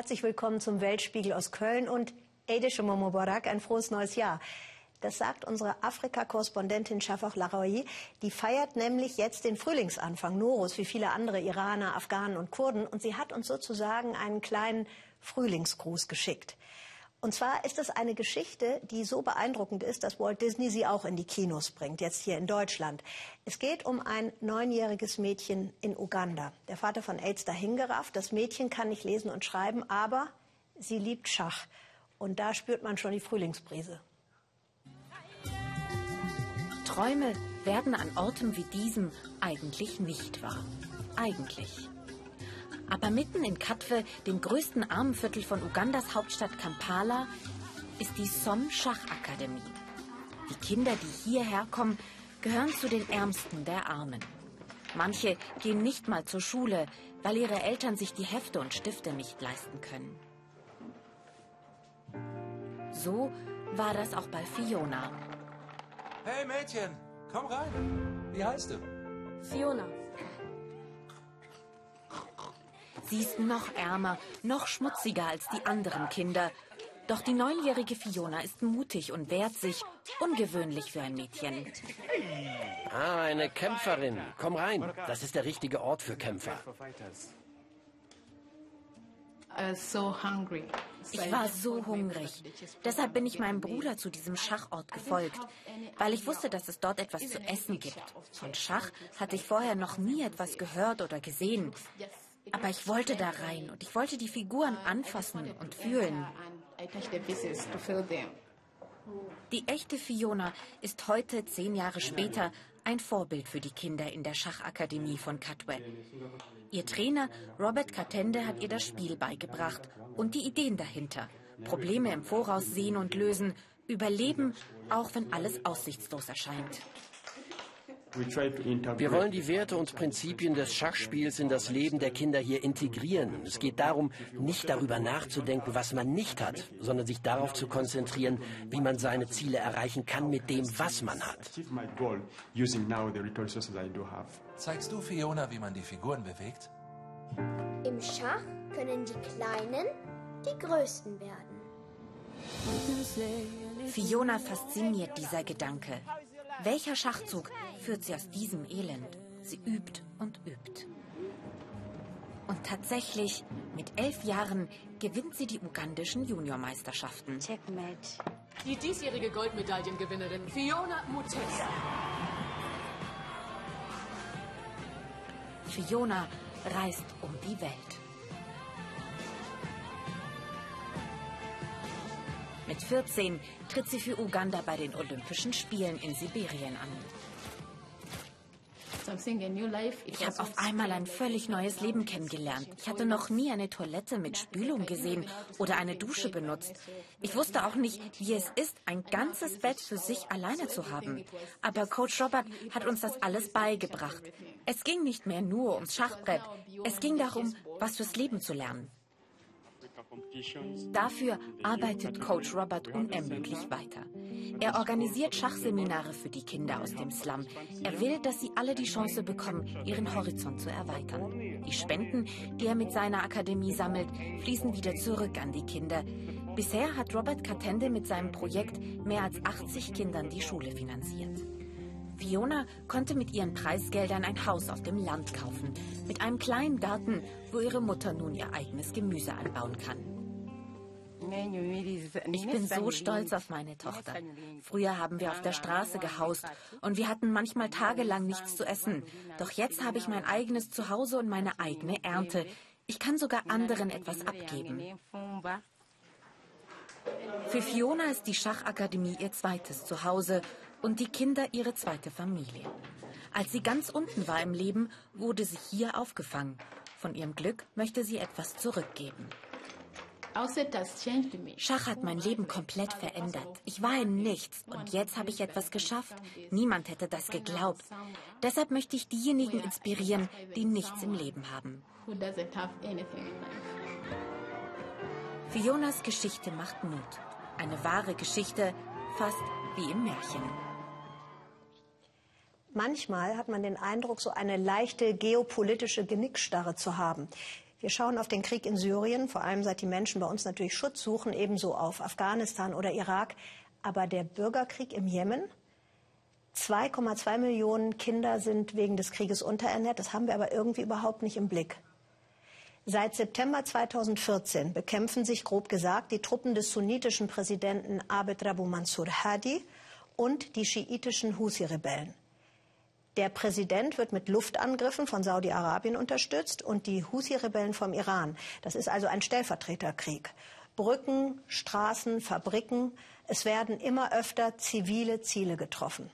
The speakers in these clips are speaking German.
Herzlich willkommen zum Weltspiegel aus Köln und Eideshe Momobarak, ein frohes neues Jahr. Das sagt unsere Afrika-Korrespondentin Shafak Laroui. Die feiert nämlich jetzt den Frühlingsanfang, Norus, wie viele andere Iraner, Afghanen und Kurden. Und sie hat uns sozusagen einen kleinen Frühlingsgruß geschickt. Und zwar ist es eine Geschichte, die so beeindruckend ist, dass Walt Disney sie auch in die Kinos bringt, jetzt hier in Deutschland. Es geht um ein neunjähriges Mädchen in Uganda. Der Vater von AIDS dahingerafft. Das Mädchen kann nicht lesen und schreiben, aber sie liebt Schach. Und da spürt man schon die Frühlingsbrise. Träume werden an Orten wie diesem eigentlich nicht wahr. Eigentlich. Aber mitten in Katwe, dem größten Armenviertel von Ugandas Hauptstadt Kampala, ist die Som Schachakademie. Die Kinder, die hierher kommen, gehören zu den Ärmsten der Armen. Manche gehen nicht mal zur Schule, weil ihre Eltern sich die Hefte und Stifte nicht leisten können. So war das auch bei Fiona. Hey Mädchen, komm rein. Wie heißt du? Fiona. Sie ist noch ärmer, noch schmutziger als die anderen Kinder. Doch die neunjährige Fiona ist mutig und wehrt sich, ungewöhnlich für ein Mädchen. Ah, eine Kämpferin. Komm rein. Das ist der richtige Ort für Kämpfer. Ich war so hungrig. Deshalb bin ich meinem Bruder zu diesem Schachort gefolgt, weil ich wusste, dass es dort etwas zu essen gibt. Von Schach hatte ich vorher noch nie etwas gehört oder gesehen. Aber ich wollte da rein und ich wollte die Figuren anfassen und fühlen. Die echte Fiona ist heute, zehn Jahre später, ein Vorbild für die Kinder in der Schachakademie von Katwe. Ihr Trainer Robert Katende hat ihr das Spiel beigebracht und die Ideen dahinter. Probleme im Voraus sehen und lösen, überleben, auch wenn alles aussichtslos erscheint. Wir wollen die Werte und Prinzipien des Schachspiels in das Leben der Kinder hier integrieren. Es geht darum, nicht darüber nachzudenken, was man nicht hat, sondern sich darauf zu konzentrieren, wie man seine Ziele erreichen kann mit dem, was man hat. Zeigst du Fiona, wie man die Figuren bewegt? Im Schach können die Kleinen die Größten werden. Fiona fasziniert dieser Gedanke. Welcher Schachzug führt sie aus diesem Elend? Sie übt und übt. Und tatsächlich, mit elf Jahren gewinnt sie die ugandischen Juniormeisterschaften. Checkmate. Die diesjährige Goldmedaillengewinnerin Fiona Mutesa. Fiona reist um die Welt. Mit 14 tritt sie für Uganda bei den Olympischen Spielen in Sibirien an. Ich habe auf einmal ein völlig neues Leben kennengelernt. Ich hatte noch nie eine Toilette mit Spülung gesehen oder eine Dusche benutzt. Ich wusste auch nicht, wie es ist, ein ganzes Bett für sich alleine zu haben. Aber Coach Robert hat uns das alles beigebracht. Es ging nicht mehr nur ums Schachbrett. Es ging darum, was fürs Leben zu lernen. Dafür arbeitet Coach Robert unermüdlich weiter. Er organisiert Schachseminare für die Kinder aus dem Slum. Er will, dass sie alle die Chance bekommen, ihren Horizont zu erweitern. Die Spenden, die er mit seiner Akademie sammelt, fließen wieder zurück an die Kinder. Bisher hat Robert Katende mit seinem Projekt mehr als 80 Kindern die Schule finanziert. Fiona konnte mit ihren Preisgeldern ein Haus auf dem Land kaufen, mit einem kleinen Garten, wo ihre Mutter nun ihr eigenes Gemüse anbauen kann. Ich bin so stolz auf meine Tochter. Früher haben wir auf der Straße gehaust und wir hatten manchmal tagelang nichts zu essen. Doch jetzt habe ich mein eigenes Zuhause und meine eigene Ernte. Ich kann sogar anderen etwas abgeben. Für Fiona ist die Schachakademie ihr zweites Zuhause und die Kinder ihre zweite Familie. Als sie ganz unten war im Leben, wurde sie hier aufgefangen. Von ihrem Glück möchte sie etwas zurückgeben. Schach hat mein Leben komplett verändert. Ich war in nichts und jetzt habe ich etwas geschafft. Niemand hätte das geglaubt. Deshalb möchte ich diejenigen inspirieren, die nichts im Leben haben. Fionas Geschichte macht Mut. Eine wahre Geschichte, fast wie im Märchen. Manchmal hat man den Eindruck, so eine leichte geopolitische Genickstarre zu haben. Wir schauen auf den Krieg in Syrien, vor allem seit die Menschen bei uns natürlich Schutz suchen, ebenso auf Afghanistan oder Irak. Aber der Bürgerkrieg im Jemen? 2,2 Millionen Kinder sind wegen des Krieges unterernährt. Das haben wir aber irgendwie überhaupt nicht im Blick. Seit September 2014 bekämpfen sich grob gesagt die Truppen des sunnitischen Präsidenten Abed Rabu Mansur Hadi und die schiitischen Husi-Rebellen. Der Präsident wird mit Luftangriffen von Saudi-Arabien unterstützt und die Husi-Rebellen vom Iran. Das ist also ein Stellvertreterkrieg. Brücken, Straßen, Fabriken. Es werden immer öfter zivile Ziele getroffen.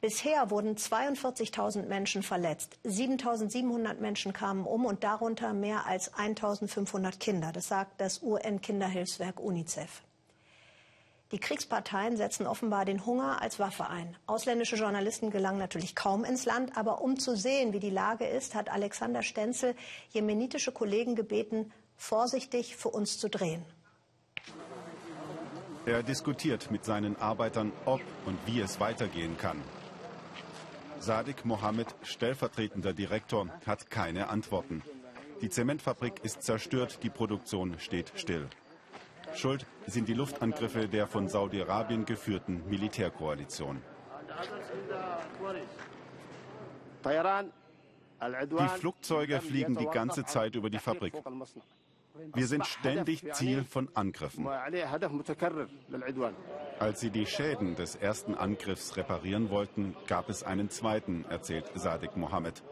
Bisher wurden 42.000 Menschen verletzt. 7.700 Menschen kamen um und darunter mehr als 1.500 Kinder. Das sagt das UN-Kinderhilfswerk UNICEF. Die Kriegsparteien setzen offenbar den Hunger als Waffe ein. Ausländische Journalisten gelangen natürlich kaum ins Land, aber um zu sehen, wie die Lage ist, hat Alexander Stenzel jemenitische Kollegen gebeten, vorsichtig für uns zu drehen. Er diskutiert mit seinen Arbeitern, ob und wie es weitergehen kann. Sadik Mohammed, stellvertretender Direktor, hat keine Antworten. Die Zementfabrik ist zerstört, die Produktion steht still. Schuld sind die Luftangriffe der von Saudi-Arabien geführten Militärkoalition. Die Flugzeuge fliegen die ganze Zeit über die Fabrik. Wir sind ständig Ziel von Angriffen. Als sie die Schäden des ersten Angriffs reparieren wollten, gab es einen zweiten, erzählt Sadek Mohammed.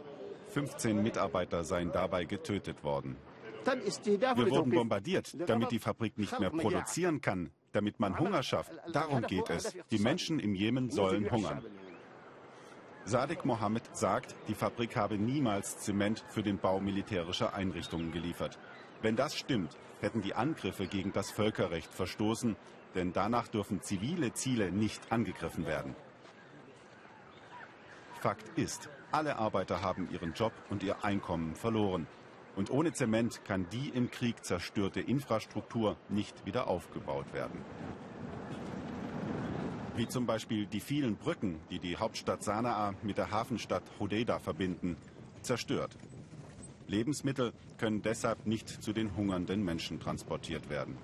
15 Mitarbeiter seien dabei getötet worden. Wir wurden bombardiert, damit die Fabrik nicht mehr produzieren kann, damit man Hunger schafft. Darum geht es. Die Menschen im Jemen sollen hungern. Sadek Mohammed sagt, die Fabrik habe niemals Zement für den Bau militärischer Einrichtungen geliefert. Wenn das stimmt, hätten die Angriffe gegen das Völkerrecht verstoßen, denn danach dürfen zivile Ziele nicht angegriffen werden. Fakt ist, alle Arbeiter haben ihren Job und ihr Einkommen verloren. Und ohne Zement kann die im Krieg zerstörte Infrastruktur nicht wieder aufgebaut werden. Wie zum Beispiel die vielen Brücken, die die Hauptstadt Sanaa mit der Hafenstadt Hodeida verbinden, zerstört. Lebensmittel können deshalb nicht zu den hungernden Menschen transportiert werden.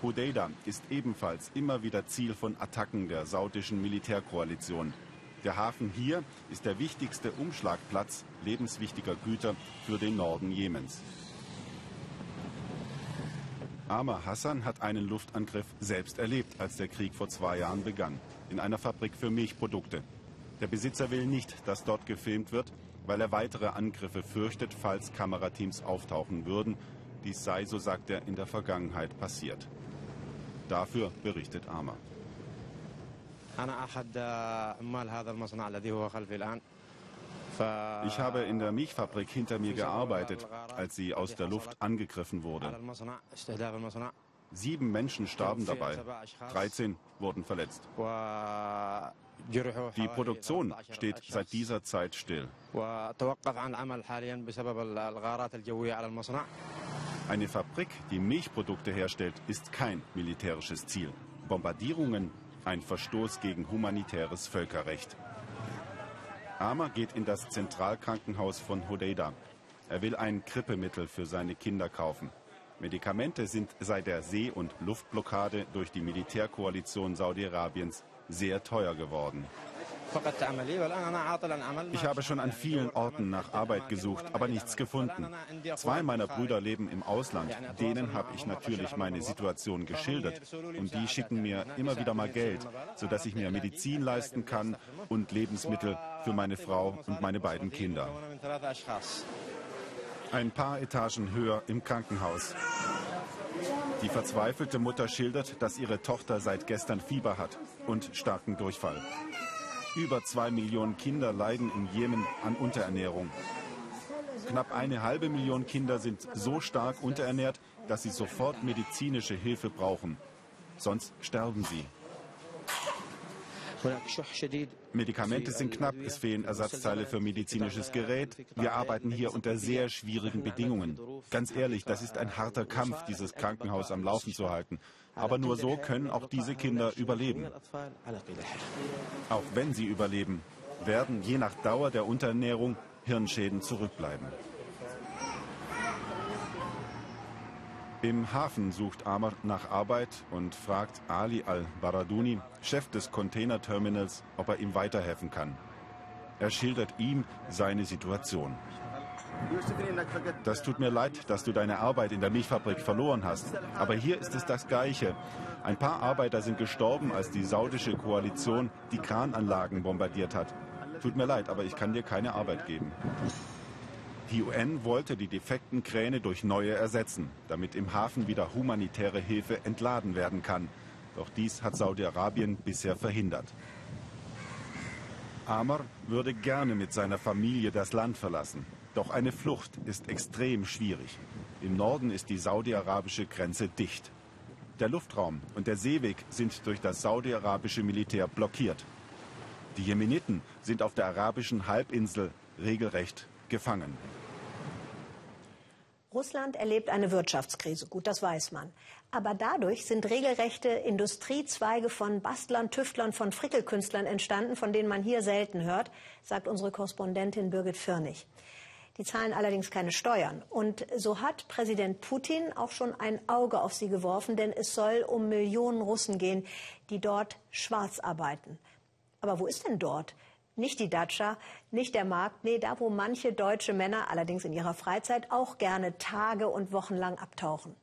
Hodeida ist ebenfalls immer wieder Ziel von Attacken der saudischen Militärkoalition. Der Hafen hier ist der wichtigste Umschlagplatz lebenswichtiger Güter für den Norden Jemens. Amar Hassan hat einen Luftangriff selbst erlebt, als der Krieg vor zwei Jahren begann, in einer Fabrik für Milchprodukte. Der Besitzer will nicht, dass dort gefilmt wird, weil er weitere Angriffe fürchtet, falls Kamerateams auftauchen würden. Dies sei, so sagt er, in der Vergangenheit passiert. Dafür berichtet Amar. Ich habe in der Milchfabrik hinter mir gearbeitet, als sie aus der Luft angegriffen wurde. Sieben Menschen starben dabei, 13 wurden verletzt. Die Produktion steht seit dieser Zeit still. Eine Fabrik, die Milchprodukte herstellt, ist kein militärisches Ziel. Bombardierungen ein Verstoß gegen humanitäres Völkerrecht. Amar geht in das Zentralkrankenhaus von Hodeida. Er will ein Krippemittel für seine Kinder kaufen. Medikamente sind seit der See- und Luftblockade durch die Militärkoalition Saudi-Arabiens sehr teuer geworden. Ich habe schon an vielen Orten nach Arbeit gesucht, aber nichts gefunden. Zwei meiner Brüder leben im Ausland. Denen habe ich natürlich meine Situation geschildert. Und die schicken mir immer wieder mal Geld, sodass ich mir Medizin leisten kann und Lebensmittel für meine Frau und meine beiden Kinder. Ein paar Etagen höher im Krankenhaus. Die verzweifelte Mutter schildert, dass ihre Tochter seit gestern Fieber hat und starken Durchfall. Über zwei Millionen Kinder leiden im Jemen an Unterernährung. Knapp eine halbe Million Kinder sind so stark unterernährt, dass sie sofort medizinische Hilfe brauchen. Sonst sterben sie. Medikamente sind knapp, es fehlen Ersatzteile für medizinisches Gerät. Wir arbeiten hier unter sehr schwierigen Bedingungen. Ganz ehrlich, das ist ein harter Kampf, dieses Krankenhaus am Laufen zu halten. Aber nur so können auch diese Kinder überleben. Auch wenn sie überleben, werden je nach Dauer der Unterernährung Hirnschäden zurückbleiben. Im Hafen sucht Amr nach Arbeit und fragt Ali al-Baraduni, Chef des Containerterminals, ob er ihm weiterhelfen kann. Er schildert ihm seine Situation. Das tut mir leid, dass du deine Arbeit in der Milchfabrik verloren hast. Aber hier ist es das Gleiche. Ein paar Arbeiter sind gestorben, als die saudische Koalition die Krananlagen bombardiert hat. Tut mir leid, aber ich kann dir keine Arbeit geben. Die UN wollte die defekten Kräne durch neue ersetzen, damit im Hafen wieder humanitäre Hilfe entladen werden kann. Doch dies hat Saudi-Arabien bisher verhindert. Amr würde gerne mit seiner Familie das Land verlassen. Doch eine Flucht ist extrem schwierig. Im Norden ist die saudi-arabische Grenze dicht. Der Luftraum und der Seeweg sind durch das saudi-arabische Militär blockiert. Die Jemeniten sind auf der arabischen Halbinsel regelrecht gefangen. Russland erlebt eine Wirtschaftskrise, gut, das weiß man. Aber dadurch sind regelrechte Industriezweige von Bastlern, Tüftlern, von Frickelkünstlern entstanden, von denen man hier selten hört, sagt unsere Korrespondentin Birgit Firnig. Die zahlen allerdings keine Steuern. Und so hat Präsident Putin auch schon ein Auge auf sie geworfen, denn es soll um Millionen Russen gehen, die dort schwarz arbeiten. Aber wo ist denn dort? Nicht die Datscha, nicht der Markt, nee, da wo manche deutsche Männer allerdings in ihrer Freizeit auch gerne Tage und Wochen lang abtauchen.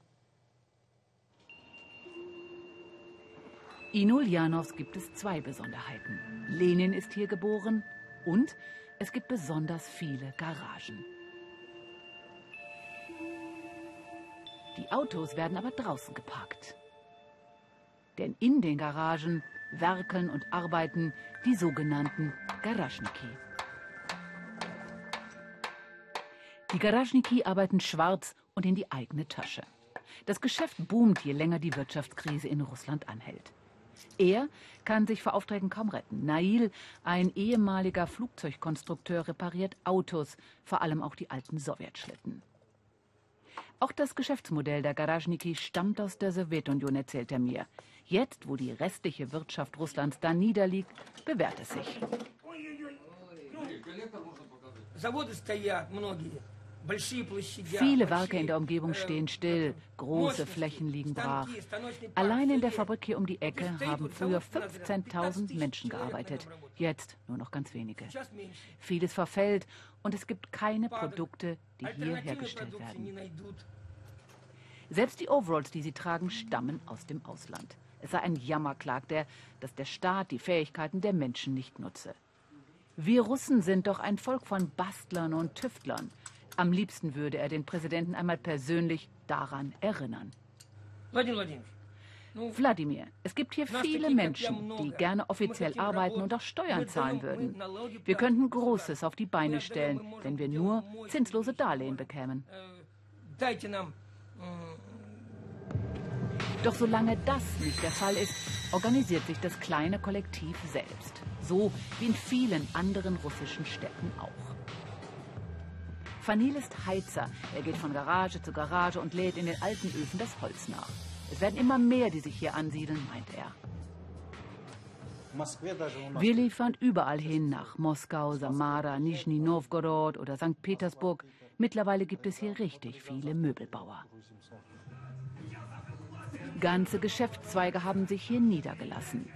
In Ulyanovsk gibt es zwei Besonderheiten. Lenin ist hier geboren und es gibt besonders viele Garagen. Die Autos werden aber draußen geparkt. Denn in den Garagen werkeln und arbeiten die sogenannten Garaschniki. Die Garaschniki arbeiten schwarz und in die eigene Tasche. Das Geschäft boomt, je länger die Wirtschaftskrise in Russland anhält. Er kann sich vor Aufträgen kaum retten. Nail, ein ehemaliger Flugzeugkonstrukteur, repariert Autos, vor allem auch die alten Sowjetschlitten. Auch das Geschäftsmodell der Garaschniki stammt aus der Sowjetunion, erzählt er mir. Jetzt, wo die restliche Wirtschaft Russlands da niederliegt, bewährt es sich. Viele Werke in der Umgebung stehen still, große Flächen liegen brach. Allein in der Fabrik hier um die Ecke haben früher 15.000 Menschen gearbeitet, jetzt nur noch ganz wenige. Vieles verfällt und es gibt keine Produkte, die hier hergestellt werden. Selbst die Overalls, die sie tragen, stammen aus dem Ausland. Es sei ein Jammer, klagt er, dass der Staat die Fähigkeiten der Menschen nicht nutze. Wir Russen sind doch ein Volk von Bastlern und Tüftlern. Am liebsten würde er den Präsidenten einmal persönlich daran erinnern. Wladimir, es gibt hier viele Menschen, die gerne offiziell arbeiten und auch Steuern zahlen würden. Wir könnten Großes auf die Beine stellen, wenn wir nur zinslose Darlehen bekämen. Doch solange das nicht der Fall ist, organisiert sich das kleine Kollektiv selbst. So wie in vielen anderen russischen Städten auch. Fanil ist Heizer. Er geht von Garage zu Garage und lädt in den alten Öfen das Holz nach. Es werden immer mehr, die sich hier ansiedeln, meint er. Wir liefern überall hin, nach Moskau, Samara, Nizhny Novgorod oder St. Petersburg. Mittlerweile gibt es hier richtig viele Möbelbauer. Ganze Geschäftszweige haben sich hier niedergelassen.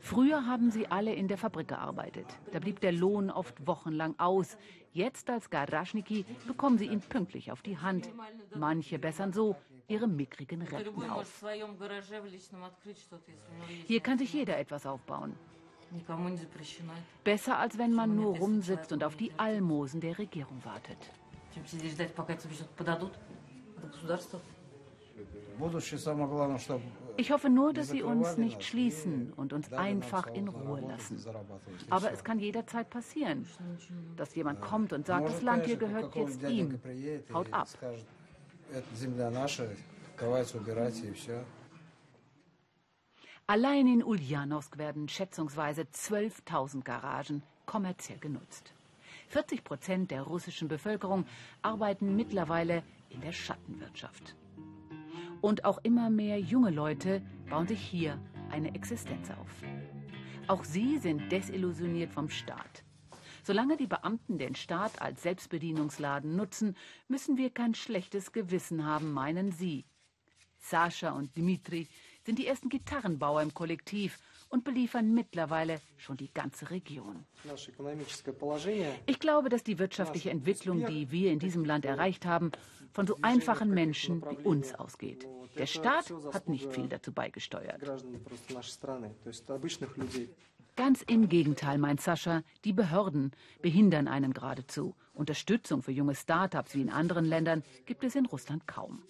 Früher haben sie alle in der Fabrik gearbeitet. Da blieb der Lohn oft wochenlang aus. Jetzt als Garaschniki bekommen sie ihn pünktlich auf die Hand. Manche bessern so ihre mickrigen Renten auf. Hier kann sich jeder etwas aufbauen. Besser als wenn man nur rumsitzt und auf die Almosen der Regierung wartet. Ich hoffe nur, dass Sie uns nicht schließen und uns einfach in Ruhe lassen. Aber es kann jederzeit passieren, dass jemand kommt und sagt, das Land hier gehört jetzt ihm. Haut ab. Allein in Ulyanovsk werden schätzungsweise 12.000 Garagen kommerziell genutzt. 40 Prozent der russischen Bevölkerung arbeiten mittlerweile in der Schattenwirtschaft. Und auch immer mehr junge Leute bauen sich hier eine Existenz auf. Auch sie sind desillusioniert vom Staat. Solange die Beamten den Staat als Selbstbedienungsladen nutzen, müssen wir kein schlechtes Gewissen haben, meinen sie. Sascha und Dmitri sind die ersten Gitarrenbauer im Kollektiv und beliefern mittlerweile schon die ganze Region. Ich glaube, dass die wirtschaftliche Entwicklung, die wir in diesem Land erreicht haben, von so einfachen Menschen wie uns ausgeht. Der Staat hat nicht viel dazu beigesteuert. Ganz im Gegenteil, meint Sascha, die Behörden behindern einen geradezu. Unterstützung für junge Start-ups wie in anderen Ländern gibt es in Russland kaum.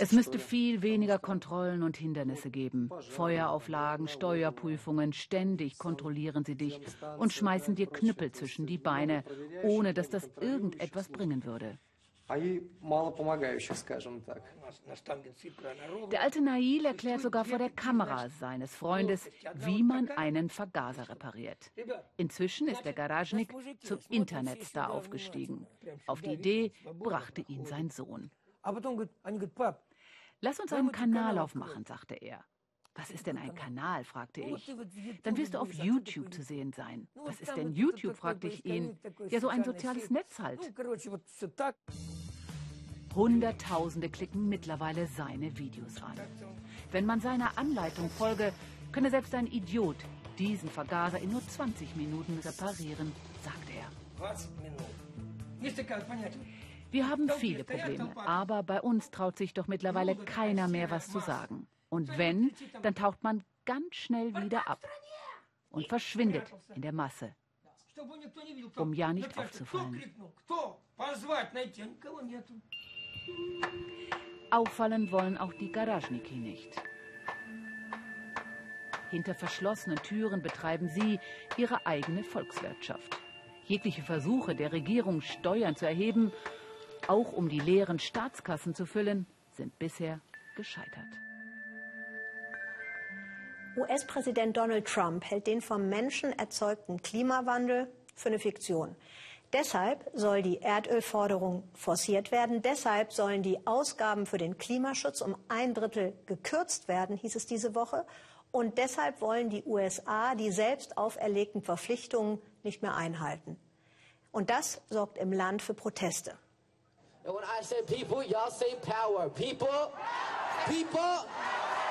Es müsste viel weniger Kontrollen und Hindernisse geben. Feuerauflagen, Steuerprüfungen, ständig kontrollieren sie dich und schmeißen dir Knüppel zwischen die Beine, ohne dass das irgendetwas bringen würde. Der alte Nail erklärt sogar vor der Kamera seines Freundes, wie man einen Vergaser repariert. Inzwischen ist der Garagnik zum Internetstar aufgestiegen. Auf die Idee brachte ihn sein Sohn. Lass uns einen Kanal aufmachen, sagte er. Was ist denn ein Kanal? fragte ich. Dann wirst du auf YouTube zu sehen sein. Was ist denn YouTube? fragte ich ihn. Ja, so ein soziales Netz halt. Hunderttausende klicken mittlerweile seine Videos an. Wenn man seiner Anleitung folge, könne selbst ein Idiot diesen Vergaser in nur 20 Minuten reparieren, sagte er. Wir haben viele Probleme, aber bei uns traut sich doch mittlerweile keiner mehr was zu sagen. Und wenn, dann taucht man ganz schnell wieder ab und verschwindet in der Masse, um ja nicht aufzufallen. Auffallen wollen auch die Garajniki nicht. Hinter verschlossenen Türen betreiben sie ihre eigene Volkswirtschaft. Jegliche Versuche der Regierung, Steuern zu erheben, auch um die leeren Staatskassen zu füllen, sind bisher gescheitert. US-Präsident Donald Trump hält den vom Menschen erzeugten Klimawandel für eine Fiktion. Deshalb soll die Erdölforderung forciert werden. Deshalb sollen die Ausgaben für den Klimaschutz um ein Drittel gekürzt werden, hieß es diese Woche. Und deshalb wollen die USA die selbst auferlegten Verpflichtungen nicht mehr einhalten. Und das sorgt im Land für Proteste. And when I say people, y'all say power. People, people,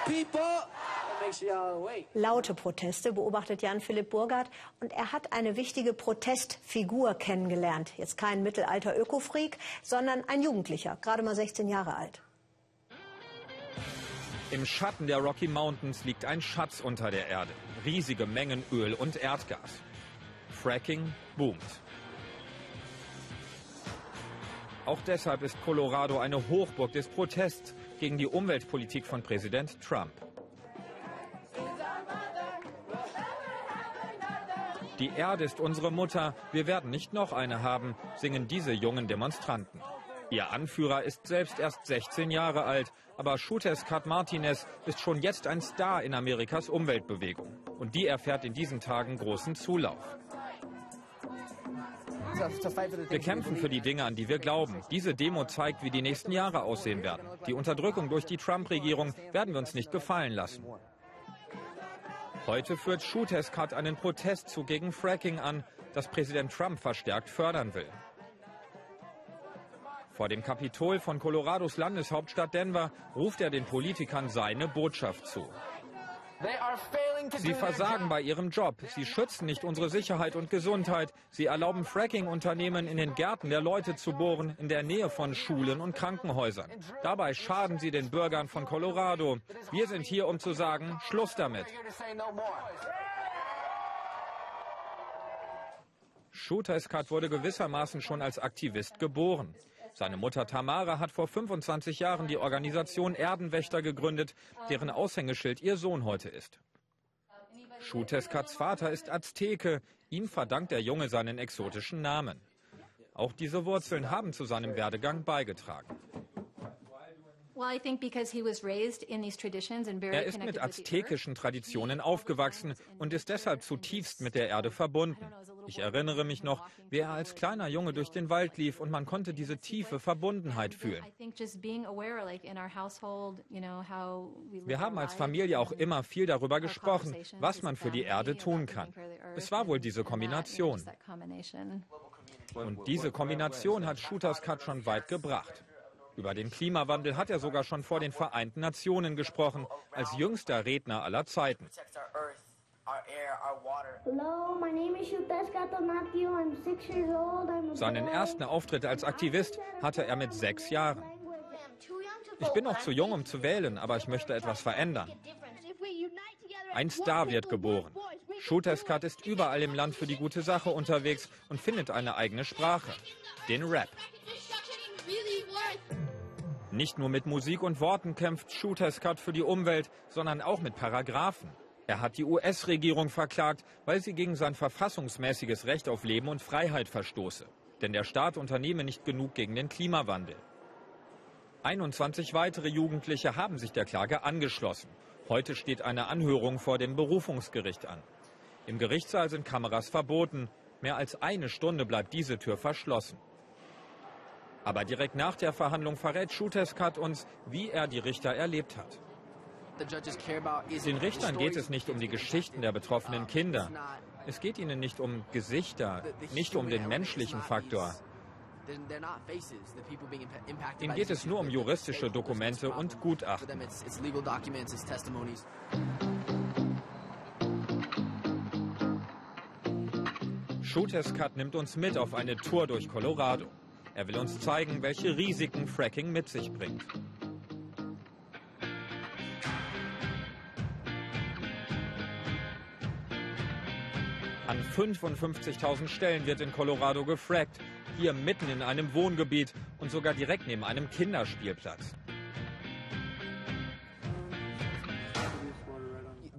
people. Laute Proteste beobachtet Jan-Philipp Burgert und er hat eine wichtige Protestfigur kennengelernt. Jetzt kein mittelalter Ökofreak, sondern ein Jugendlicher, gerade mal 16 Jahre alt. Im Schatten der Rocky Mountains liegt ein Schatz unter der Erde. Riesige Mengen Öl und Erdgas. Fracking boomt. Auch deshalb ist Colorado eine Hochburg des Protests gegen die Umweltpolitik von Präsident Trump. Die Erde ist unsere Mutter, wir werden nicht noch eine haben, singen diese jungen Demonstranten. Ihr Anführer ist selbst erst 16 Jahre alt, aber Cut Martinez ist schon jetzt ein Star in Amerikas Umweltbewegung. Und die erfährt in diesen Tagen großen Zulauf. Wir kämpfen für die Dinge, an die wir glauben. Diese Demo zeigt, wie die nächsten Jahre aussehen werden. Die Unterdrückung durch die Trump-Regierung werden wir uns nicht gefallen lassen. Heute führt Shuteskat einen Protestzug gegen Fracking an, das Präsident Trump verstärkt fördern will. Vor dem Kapitol von Colorados Landeshauptstadt Denver ruft er den Politikern seine Botschaft zu. Sie versagen bei ihrem Job. Sie schützen nicht unsere Sicherheit und Gesundheit. Sie erlauben Fracking-Unternehmen in den Gärten der Leute zu bohren, in der Nähe von Schulen und Krankenhäusern. Dabei schaden sie den Bürgern von Colorado. Wir sind hier, um zu sagen, Schluss damit. Shooter Eskat wurde gewissermaßen schon als Aktivist geboren. Seine Mutter Tamara hat vor 25 Jahren die Organisation Erdenwächter gegründet, deren Aushängeschild ihr Sohn heute ist. Shuteskats Vater ist Azteke. Ihm verdankt der Junge seinen exotischen Namen. Auch diese Wurzeln haben zu seinem Werdegang beigetragen. Er ist mit aztekischen Traditionen aufgewachsen und ist deshalb zutiefst mit der Erde verbunden. Ich erinnere mich noch, wie er als kleiner Junge durch den Wald lief und man konnte diese tiefe Verbundenheit fühlen. Wir haben als Familie auch immer viel darüber gesprochen, was man für die Erde tun kann. Es war wohl diese Kombination. Und diese Kombination hat Shooters Cut schon weit gebracht. Über den Klimawandel hat er sogar schon vor den Vereinten Nationen gesprochen, als jüngster Redner aller Zeiten. Seinen ersten Auftritt als Aktivist hatte er mit sechs Jahren. Ich bin noch zu jung, um zu wählen, aber ich möchte etwas verändern. Ein Star wird geboren. Shooterskat ist überall im Land für die gute Sache unterwegs und findet eine eigene Sprache, den Rap. Nicht nur mit Musik und Worten kämpft Shooterskat für die Umwelt, sondern auch mit Paragraphen. Er hat die US-Regierung verklagt, weil sie gegen sein verfassungsmäßiges Recht auf Leben und Freiheit verstoße. Denn der Staat unternehme nicht genug gegen den Klimawandel. 21 weitere Jugendliche haben sich der Klage angeschlossen. Heute steht eine Anhörung vor dem Berufungsgericht an. Im Gerichtssaal sind Kameras verboten. Mehr als eine Stunde bleibt diese Tür verschlossen. Aber direkt nach der Verhandlung verrät Shuteskat uns, wie er die Richter erlebt hat. Den Richtern geht es nicht um die Geschichten der betroffenen Kinder. Es geht ihnen nicht um Gesichter, nicht um den menschlichen Faktor. Ihnen geht es nur um juristische Dokumente und Gutachten. Shooters Cut nimmt uns mit auf eine Tour durch Colorado. Er will uns zeigen, welche Risiken Fracking mit sich bringt. An 55.000 Stellen wird in Colorado gefrackt hier mitten in einem Wohngebiet und sogar direkt neben einem Kinderspielplatz.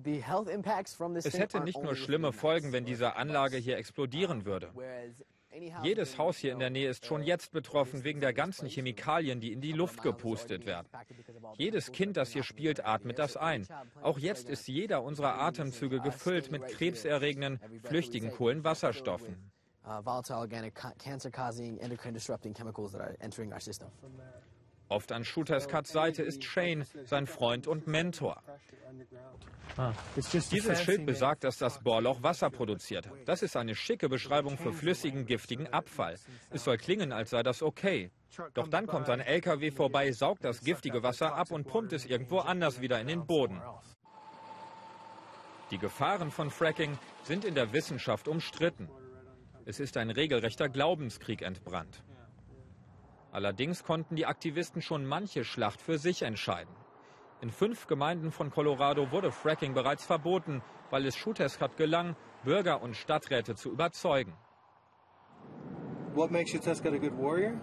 Es hätte nicht nur schlimme Folgen, wenn diese Anlage hier explodieren würde. Jedes Haus hier in der Nähe ist schon jetzt betroffen wegen der ganzen Chemikalien, die in die Luft gepustet werden. Jedes Kind, das hier spielt, atmet das ein. Auch jetzt ist jeder unserer Atemzüge gefüllt mit krebserregenden, flüchtigen Kohlenwasserstoffen uh, volatile organic cancer-causing, endocrine-disrupting chemicals that are entering our system. Oft an Shooters Cuts Seite ist Shane, sein Freund und Mentor. Ah, Dieses Schild besagt, dass das Bohrloch Wasser produziert. Das ist eine schicke Beschreibung für flüssigen, giftigen Abfall. Es soll klingen, als sei das okay. Doch dann kommt ein LKW vorbei, saugt das giftige Wasser ab und pumpt es irgendwo anders wieder in den Boden. Die Gefahren von Fracking sind in der Wissenschaft umstritten. Es ist ein regelrechter Glaubenskrieg entbrannt. Allerdings konnten die Aktivisten schon manche Schlacht für sich entscheiden. In fünf Gemeinden von Colorado wurde Fracking bereits verboten, weil es Schuterskat gelang, Bürger und Stadträte zu überzeugen.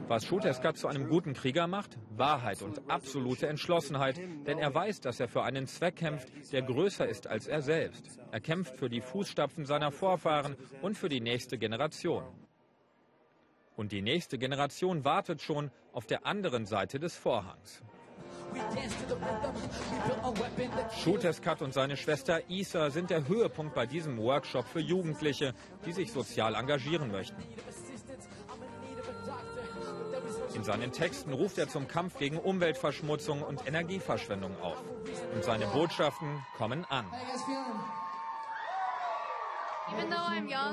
Was Shuteskat zu einem guten Krieger macht? Wahrheit und absolute Entschlossenheit. Denn er weiß, dass er für einen Zweck kämpft, der größer ist als er selbst. Er kämpft für die Fußstapfen seiner Vorfahren und für die nächste Generation. Und die nächste Generation wartet schon auf der anderen Seite des Vorhangs. Shooterskat und seine Schwester Isa sind der Höhepunkt bei diesem Workshop für Jugendliche, die sich sozial engagieren möchten. In seinen Texten ruft er zum Kampf gegen Umweltverschmutzung und Energieverschwendung auf. Und seine Botschaften kommen an.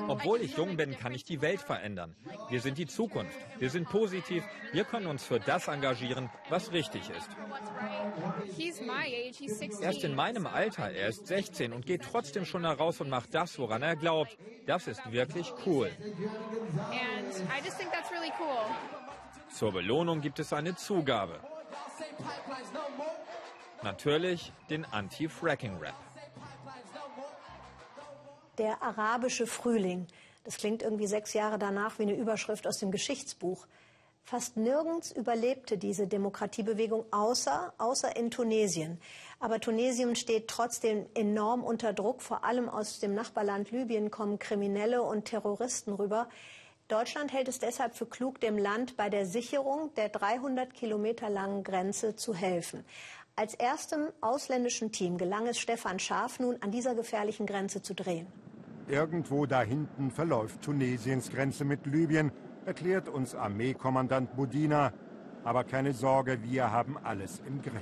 Obwohl ich jung bin, kann ich die Welt verändern. Wir sind die Zukunft. Wir sind positiv. Wir können uns für das engagieren, was richtig ist. Er ist in meinem Alter. Er ist 16 und geht trotzdem schon heraus und macht das, woran er glaubt. Das ist wirklich cool. Zur Belohnung gibt es eine Zugabe. Natürlich den Anti-Fracking-Rap. Der arabische Frühling. Das klingt irgendwie sechs Jahre danach wie eine Überschrift aus dem Geschichtsbuch. Fast nirgends überlebte diese Demokratiebewegung außer, außer in Tunesien. Aber Tunesien steht trotzdem enorm unter Druck. Vor allem aus dem Nachbarland Libyen kommen Kriminelle und Terroristen rüber. Deutschland hält es deshalb für klug, dem Land bei der Sicherung der 300 Kilometer langen Grenze zu helfen. Als erstem ausländischen Team gelang es Stefan Scharf nun an dieser gefährlichen Grenze zu drehen. Irgendwo da hinten verläuft Tunesiens Grenze mit Libyen, erklärt uns Armeekommandant Budina. Aber keine Sorge, wir haben alles im Griff.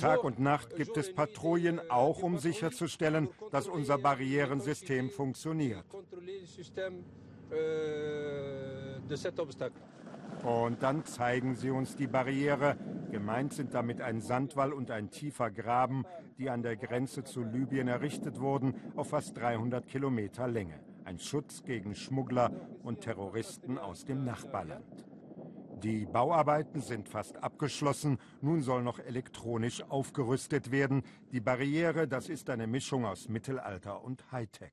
Tag und Nacht gibt es Patrouillen, auch um sicherzustellen, dass unser Barrierensystem funktioniert. Und dann zeigen sie uns die Barriere. Gemeint sind damit ein Sandwall und ein tiefer Graben, die an der Grenze zu Libyen errichtet wurden, auf fast 300 Kilometer Länge. Ein Schutz gegen Schmuggler und Terroristen aus dem Nachbarland. Die Bauarbeiten sind fast abgeschlossen. Nun soll noch elektronisch aufgerüstet werden. Die Barriere, das ist eine Mischung aus Mittelalter und Hightech.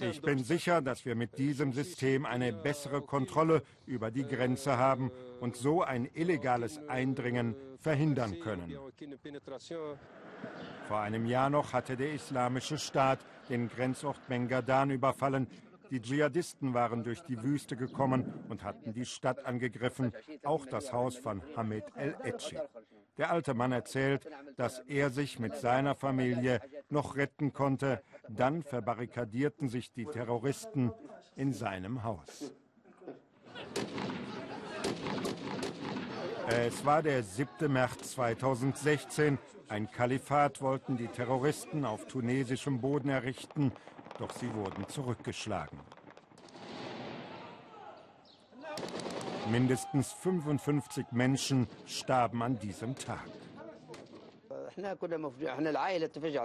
Ich bin sicher, dass wir mit diesem System eine bessere Kontrolle über die Grenze haben und so ein illegales Eindringen verhindern können. Vor einem Jahr noch hatte der Islamische Staat den Grenzort Bengadan überfallen. Die Dschihadisten waren durch die Wüste gekommen und hatten die Stadt angegriffen, auch das Haus von Hamid el-Etchi. Der alte Mann erzählt, dass er sich mit seiner Familie noch retten konnte. Dann verbarrikadierten sich die Terroristen in seinem Haus. Es war der 7. März 2016. Ein Kalifat wollten die Terroristen auf tunesischem Boden errichten doch sie wurden zurückgeschlagen. Mindestens 55 Menschen starben an diesem Tag.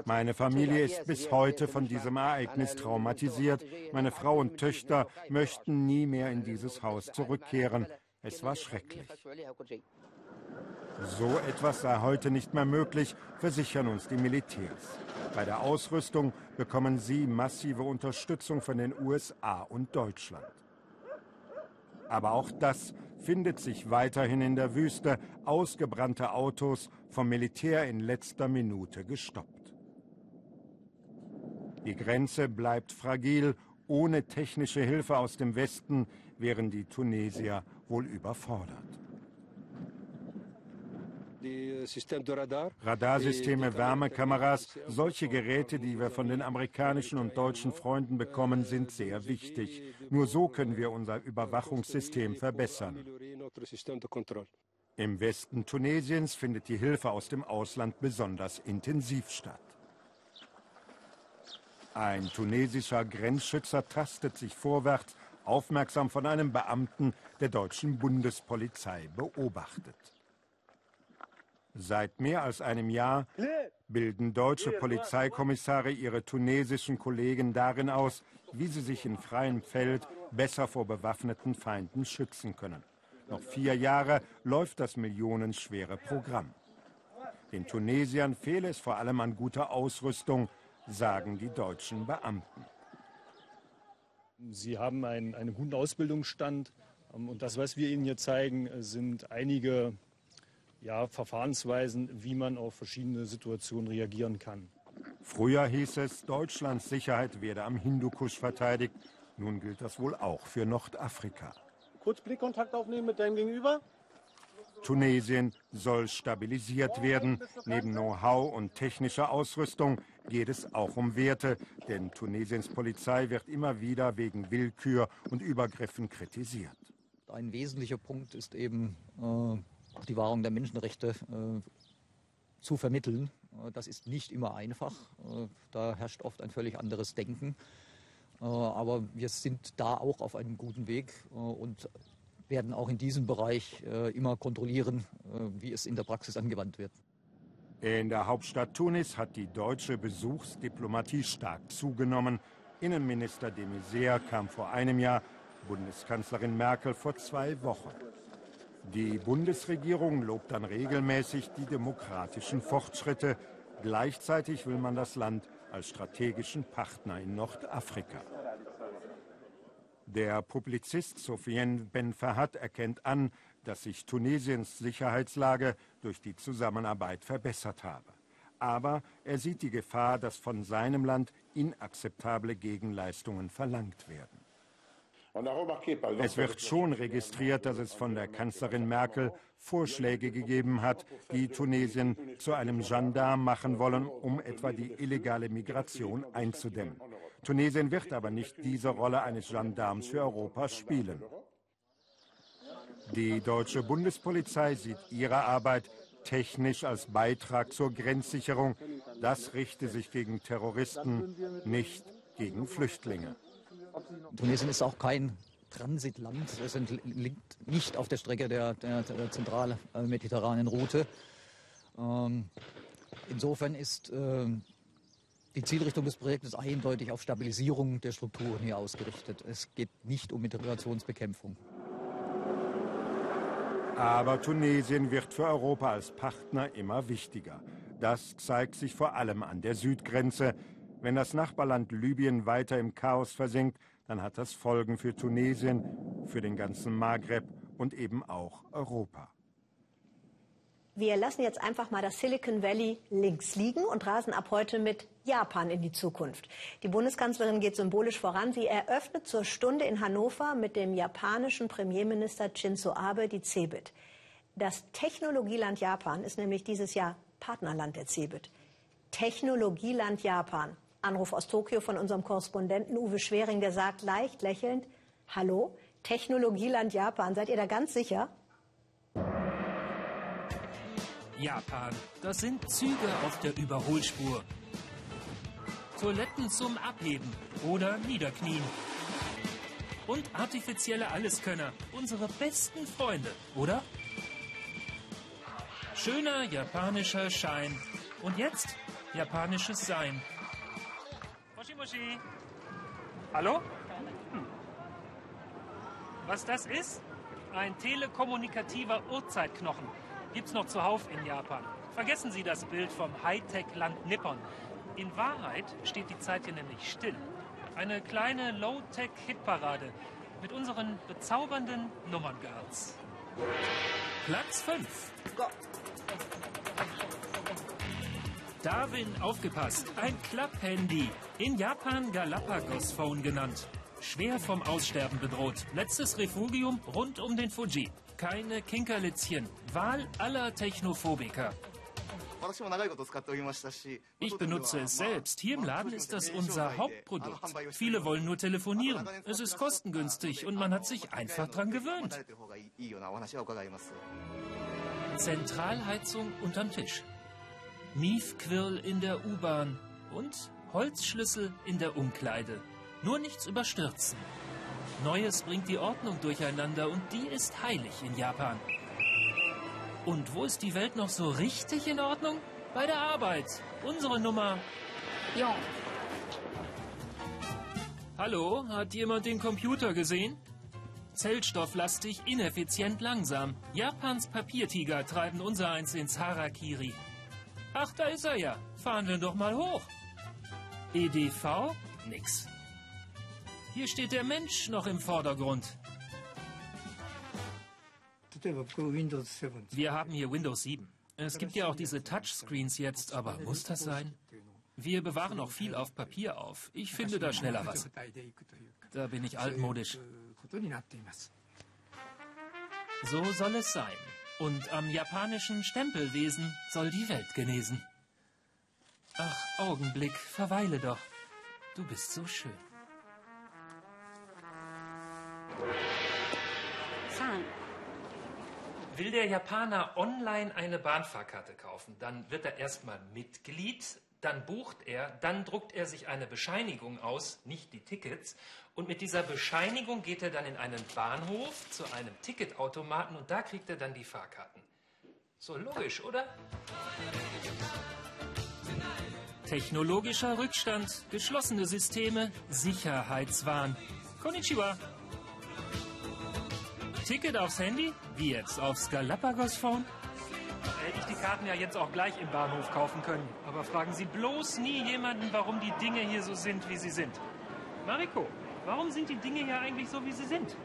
Meine Familie ist bis heute von diesem Ereignis traumatisiert. Meine Frau und Töchter möchten nie mehr in dieses Haus zurückkehren. Es war schrecklich. So etwas sei heute nicht mehr möglich, versichern uns die Militärs. Bei der Ausrüstung bekommen sie massive Unterstützung von den USA und Deutschland. Aber auch das findet sich weiterhin in der Wüste. Ausgebrannte Autos vom Militär in letzter Minute gestoppt. Die Grenze bleibt fragil. Ohne technische Hilfe aus dem Westen wären die Tunesier wohl überfordert. Radarsysteme, Wärmekameras, solche Geräte, die wir von den amerikanischen und deutschen Freunden bekommen, sind sehr wichtig. Nur so können wir unser Überwachungssystem verbessern. Im Westen Tunesiens findet die Hilfe aus dem Ausland besonders intensiv statt. Ein tunesischer Grenzschützer tastet sich vorwärts, aufmerksam von einem Beamten der deutschen Bundespolizei beobachtet. Seit mehr als einem Jahr bilden deutsche Polizeikommissare ihre tunesischen Kollegen darin aus, wie sie sich in freiem Feld besser vor bewaffneten Feinden schützen können. Noch vier Jahre läuft das millionenschwere Programm. Den Tunesiern fehle es vor allem an guter Ausrüstung, sagen die deutschen Beamten. Sie haben einen, einen guten Ausbildungsstand. Ähm, und das, was wir Ihnen hier zeigen, sind einige ja, Verfahrensweisen, wie man auf verschiedene Situationen reagieren kann. Früher hieß es, Deutschlands Sicherheit werde am Hindukusch verteidigt. Nun gilt das wohl auch für Nordafrika. Kurz Blickkontakt aufnehmen mit deinem Gegenüber. Tunesien soll stabilisiert werden. Neben Know-how und technischer Ausrüstung geht es auch um Werte, denn Tunesiens Polizei wird immer wieder wegen Willkür und Übergriffen kritisiert. Ein wesentlicher Punkt ist eben äh, auch die Wahrung der Menschenrechte äh, zu vermitteln. Äh, das ist nicht immer einfach. Äh, da herrscht oft ein völlig anderes Denken. Äh, aber wir sind da auch auf einem guten Weg und werden auch in diesem Bereich immer kontrollieren, wie es in der Praxis angewandt wird. In der Hauptstadt Tunis hat die deutsche Besuchsdiplomatie stark zugenommen. Innenminister de Maizière kam vor einem Jahr, Bundeskanzlerin Merkel vor zwei Wochen. Die Bundesregierung lobt dann regelmäßig die demokratischen Fortschritte. Gleichzeitig will man das Land als strategischen Partner in Nordafrika. Der Publizist Sofiane Ben Fahad erkennt an, dass sich Tunesiens Sicherheitslage durch die Zusammenarbeit verbessert habe. Aber er sieht die Gefahr, dass von seinem Land inakzeptable Gegenleistungen verlangt werden. Es wird schon registriert, dass es von der Kanzlerin Merkel Vorschläge gegeben hat, die Tunesien zu einem Gendarm machen wollen, um etwa die illegale Migration einzudämmen. Tunesien wird aber nicht diese Rolle eines Gendarms für Europa spielen. Die deutsche Bundespolizei sieht ihre Arbeit technisch als Beitrag zur Grenzsicherung. Das richte sich gegen Terroristen, nicht gegen Flüchtlinge. Tunesien ist auch kein Transitland. Es liegt nicht auf der Strecke der, der, der zentralmediterranen Route. Ähm, insofern ist äh, die Zielrichtung des Projektes eindeutig auf Stabilisierung der Strukturen hier ausgerichtet. Es geht nicht um Integrationsbekämpfung. Aber Tunesien wird für Europa als Partner immer wichtiger. Das zeigt sich vor allem an der Südgrenze. Wenn das Nachbarland Libyen weiter im Chaos versinkt, dann hat das Folgen für Tunesien, für den ganzen Maghreb und eben auch Europa. Wir lassen jetzt einfach mal das Silicon Valley links liegen und rasen ab heute mit Japan in die Zukunft. Die Bundeskanzlerin geht symbolisch voran. Sie eröffnet zur Stunde in Hannover mit dem japanischen Premierminister Shinzo Abe die CeBIT. Das Technologieland Japan ist nämlich dieses Jahr Partnerland der CeBIT. Technologieland Japan. Anruf aus Tokio von unserem Korrespondenten Uwe Schwering, der sagt leicht lächelnd, Hallo, Technologieland Japan, seid ihr da ganz sicher? Japan. Das sind Züge auf der Überholspur. Toiletten zum Abheben oder Niederknien. Und artifizielle Alleskönner, unsere besten Freunde, oder? Schöner japanischer Schein. Und jetzt japanisches Sein. Moshi. Hallo? Hm. Was das ist? Ein telekommunikativer Urzeitknochen gibt's noch zuhauf in Japan. Vergessen Sie das Bild vom Hightech-Land Nippon. In Wahrheit steht die Zeit hier nämlich still. Eine kleine Low-Tech-Hitparade mit unseren bezaubernden Nummerngirls. Platz 5. Darwin, aufgepasst. Ein Klapphandy. In Japan Galapagos Phone genannt. Schwer vom Aussterben bedroht. Letztes Refugium rund um den Fuji. Keine Kinkerlitzchen. Wahl aller Technophobiker. Ich benutze es selbst. Hier im Laden ist das unser Hauptprodukt. Viele wollen nur telefonieren. Es ist kostengünstig und man hat sich einfach dran gewöhnt. Zentralheizung unterm Tisch. Miefquirl in der U-Bahn und Holzschlüssel in der Umkleide. Nur nichts überstürzen. Neues bringt die Ordnung durcheinander und die ist heilig in Japan. Und wo ist die Welt noch so richtig in Ordnung? Bei der Arbeit. Unsere Nummer. Ja. Hallo, hat jemand den Computer gesehen? Zellstofflastig, ineffizient, langsam. Japans Papiertiger treiben unser eins ins Harakiri. Ach, da ist er ja. Fahren wir doch mal hoch. EDV? Nix. Hier steht der Mensch noch im Vordergrund. Wir haben hier Windows 7. Es gibt ja auch diese Touchscreens jetzt, aber muss das sein? Wir bewahren auch viel auf Papier auf. Ich finde da schneller was. Da bin ich altmodisch. So soll es sein. Und am japanischen Stempelwesen soll die Welt genesen. Ach, Augenblick, verweile doch. Du bist so schön. Will der Japaner online eine Bahnfahrkarte kaufen, dann wird er erstmal Mitglied, dann bucht er, dann druckt er sich eine Bescheinigung aus, nicht die Tickets, und mit dieser Bescheinigung geht er dann in einen Bahnhof zu einem Ticketautomaten und da kriegt er dann die Fahrkarten. So logisch, oder? Technologischer Rückstand, geschlossene Systeme, Sicherheitswahn. Konnichiwa. Ticket aufs Handy? Wie jetzt? Aufs Galapagos-Phone? Hätte ich die Karten ja jetzt auch gleich im Bahnhof kaufen können. Aber fragen Sie bloß nie jemanden, warum die Dinge hier so sind, wie sie sind. Mariko, warum sind die Dinge hier eigentlich so, wie sie sind?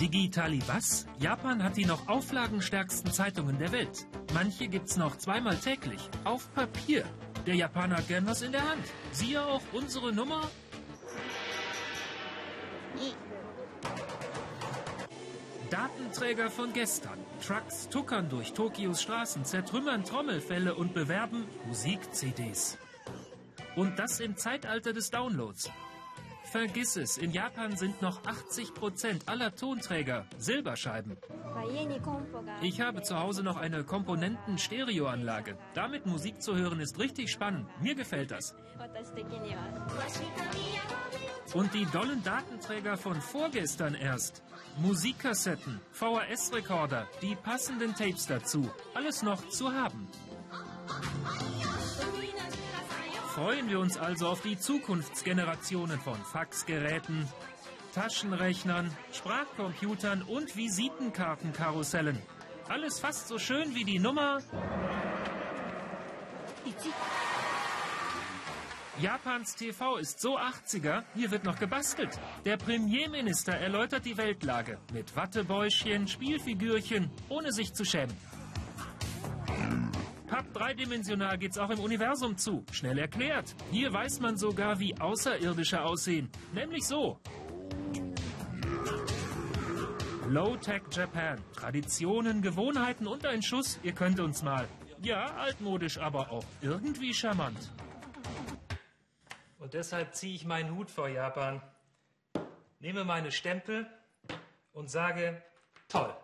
Digitali was? Japan hat die noch auflagenstärksten Zeitungen der Welt. Manche gibt's noch zweimal täglich. Auf Papier. Der Japaner hat gern was in der Hand. Siehe auch unsere Nummer Datenträger von gestern. Trucks tuckern durch Tokios Straßen, zertrümmern Trommelfälle und bewerben Musik-CDs. Und das im Zeitalter des Downloads. Vergiss es, in Japan sind noch 80 Prozent aller Tonträger Silberscheiben. Ich habe zu Hause noch eine Komponenten-Stereoanlage. Damit Musik zu hören ist richtig spannend. Mir gefällt das. Und die dollen Datenträger von vorgestern erst. Musikkassetten, VHS-Rekorder, die passenden Tapes dazu. Alles noch zu haben. Freuen wir uns also auf die Zukunftsgenerationen von Faxgeräten, Taschenrechnern, Sprachcomputern und Visitenkartenkarussellen. Alles fast so schön wie die Nummer. Japans TV ist so 80er, hier wird noch gebastelt. Der Premierminister erläutert die Weltlage mit Wattebäuschen, Spielfigürchen, ohne sich zu schämen. Papp dreidimensional geht's auch im Universum zu. Schnell erklärt. Hier weiß man sogar, wie Außerirdische aussehen. Nämlich so. Low-Tech Japan. Traditionen, Gewohnheiten und ein Schuss. Ihr könnt uns mal. Ja, altmodisch, aber auch irgendwie charmant. Und deshalb ziehe ich meinen Hut vor Japan, nehme meine Stempel und sage, toll.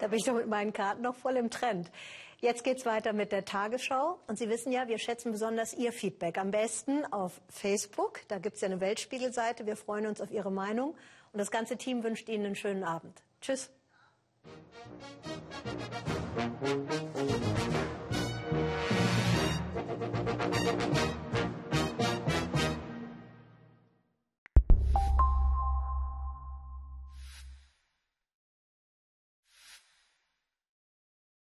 Da bin ich doch mit meinen Karten noch voll im Trend. Jetzt geht's weiter mit der Tagesschau. Und Sie wissen ja, wir schätzen besonders Ihr Feedback. Am besten auf Facebook. Da gibt's ja eine Weltspiegelseite. Wir freuen uns auf Ihre Meinung. Und das ganze Team wünscht Ihnen einen schönen Abend. Tschüss.